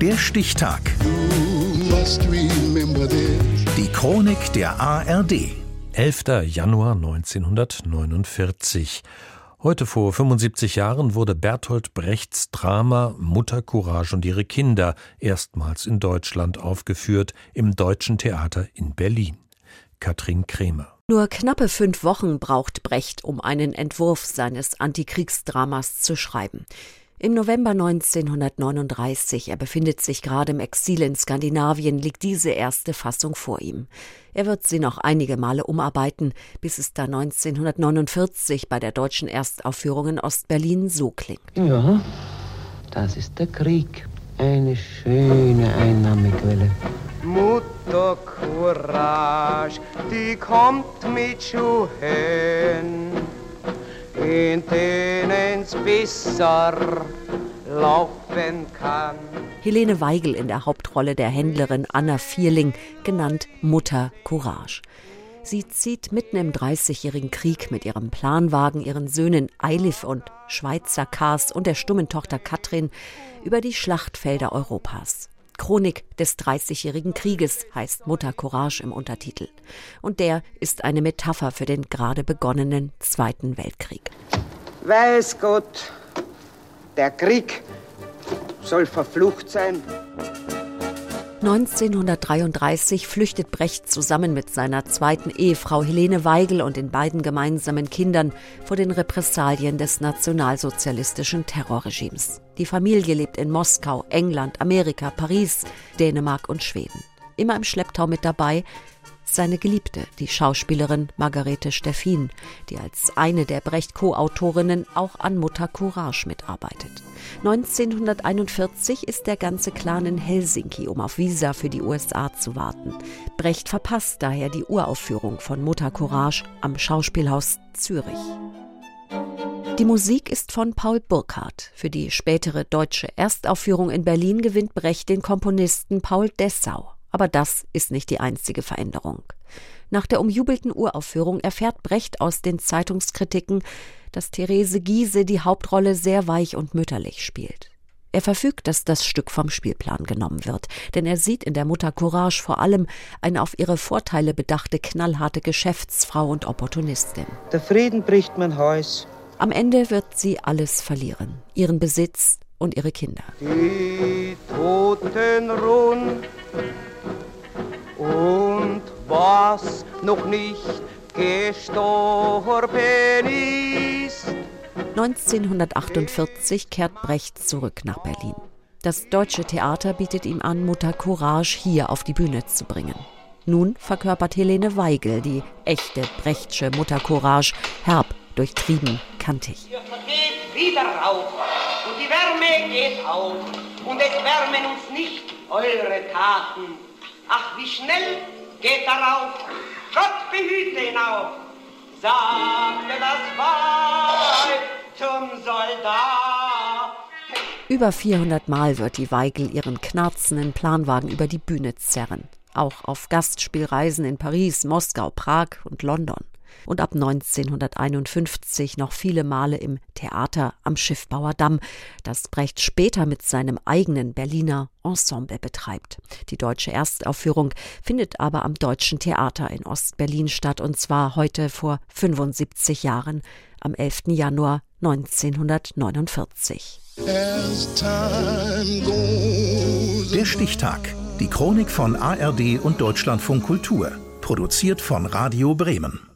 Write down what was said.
Der Stichtag. Die Chronik der ARD. 11. Januar 1949. Heute vor 75 Jahren wurde Bertolt Brechts Drama Mutter Courage und ihre Kinder erstmals in Deutschland aufgeführt im Deutschen Theater in Berlin. Katrin Kremer. Nur knappe fünf Wochen braucht Brecht, um einen Entwurf seines Antikriegsdramas zu schreiben. Im November 1939, er befindet sich gerade im Exil in Skandinavien, liegt diese erste Fassung vor ihm. Er wird sie noch einige Male umarbeiten, bis es dann 1949 bei der deutschen Erstaufführung in Ostberlin so klingt. Ja, das ist der Krieg. Eine schöne Einnahmequelle. Mutter Courage, die kommt mit Schuhen in denen's besser laufen kann. Helene Weigel in der Hauptrolle der Händlerin Anna Vierling, genannt Mutter Courage. Sie zieht mitten im Dreißigjährigen Krieg mit ihrem Planwagen, ihren Söhnen Eilif und Schweizer Kars und der stummen Tochter Katrin über die Schlachtfelder Europas. Chronik des Dreißigjährigen Krieges heißt Mutter Courage im Untertitel. Und der ist eine Metapher für den gerade begonnenen Zweiten Weltkrieg. Weiß Gott, der Krieg soll verflucht sein. 1933 flüchtet Brecht zusammen mit seiner zweiten Ehefrau Helene Weigel und den beiden gemeinsamen Kindern vor den Repressalien des nationalsozialistischen Terrorregimes. Die Familie lebt in Moskau, England, Amerika, Paris, Dänemark und Schweden. Immer im Schlepptau mit dabei seine Geliebte, die Schauspielerin Margarete Steffin, die als eine der Brecht-Co-Autorinnen auch an Mutter Courage mitarbeitet. 1941 ist der ganze Clan in Helsinki, um auf Visa für die USA zu warten. Brecht verpasst daher die Uraufführung von Mutter Courage am Schauspielhaus Zürich. Die Musik ist von Paul Burkhardt. Für die spätere deutsche Erstaufführung in Berlin gewinnt Brecht den Komponisten Paul Dessau. Aber das ist nicht die einzige Veränderung. Nach der umjubelten Uraufführung erfährt Brecht aus den Zeitungskritiken, dass Therese Giese die Hauptrolle sehr weich und mütterlich spielt. Er verfügt, dass das Stück vom Spielplan genommen wird, denn er sieht in der Mutter Courage vor allem eine auf ihre Vorteile bedachte knallharte Geschäftsfrau und Opportunistin. Der Frieden bricht mein Haus. Am Ende wird sie alles verlieren, ihren Besitz und ihre Kinder. Die Toten ruhen und was noch nicht gestorben ist. 1948 kehrt Brecht zurück nach Berlin. Das Deutsche Theater bietet ihm an, Mutter Courage hier auf die Bühne zu bringen. Nun verkörpert Helene Weigel die echte Brechtsche Mutter Courage, herb, durchtrieben, kantig. Ihr geht wieder rauf und die Wärme geht auf und es wärmen uns nicht eure Taten. Ach, wie schnell geht darauf, Gott behüte ihn auch, sagte das Weib zum Soldat. Über 400 Mal wird die Weigel ihren knarzenden Planwagen über die Bühne zerren. Auch auf Gastspielreisen in Paris, Moskau, Prag und London und ab 1951 noch viele Male im Theater am Schiffbauer Damm, das Brecht später mit seinem eigenen Berliner Ensemble betreibt. Die deutsche Erstaufführung findet aber am Deutschen Theater in Ostberlin statt und zwar heute vor 75 Jahren am 11. Januar 1949. Der Stichtag. Die Chronik von ARD und Deutschlandfunk Kultur. Produziert von Radio Bremen.